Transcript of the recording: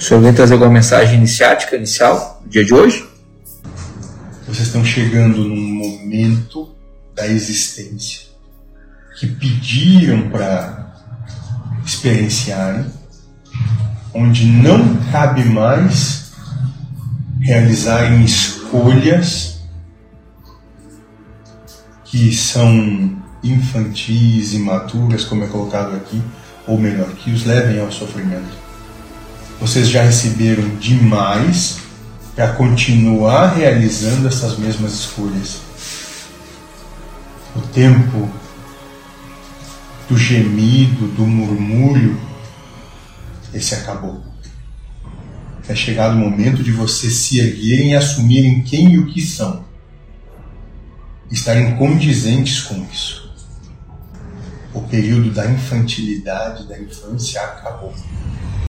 O senhor vem trazer alguma mensagem iniciática, inicial, no dia de hoje? Vocês estão chegando num momento da existência que pediram para experienciarem, onde não cabe mais realizarem escolhas que são infantis, imaturas, como é colocado aqui, ou melhor, que os levem ao sofrimento. Vocês já receberam demais para continuar realizando essas mesmas escolhas. O tempo do gemido, do murmúrio, esse acabou. É chegado o momento de vocês se erguerem e assumirem quem e o que são. Estarem condizentes com isso. O período da infantilidade, da infância acabou.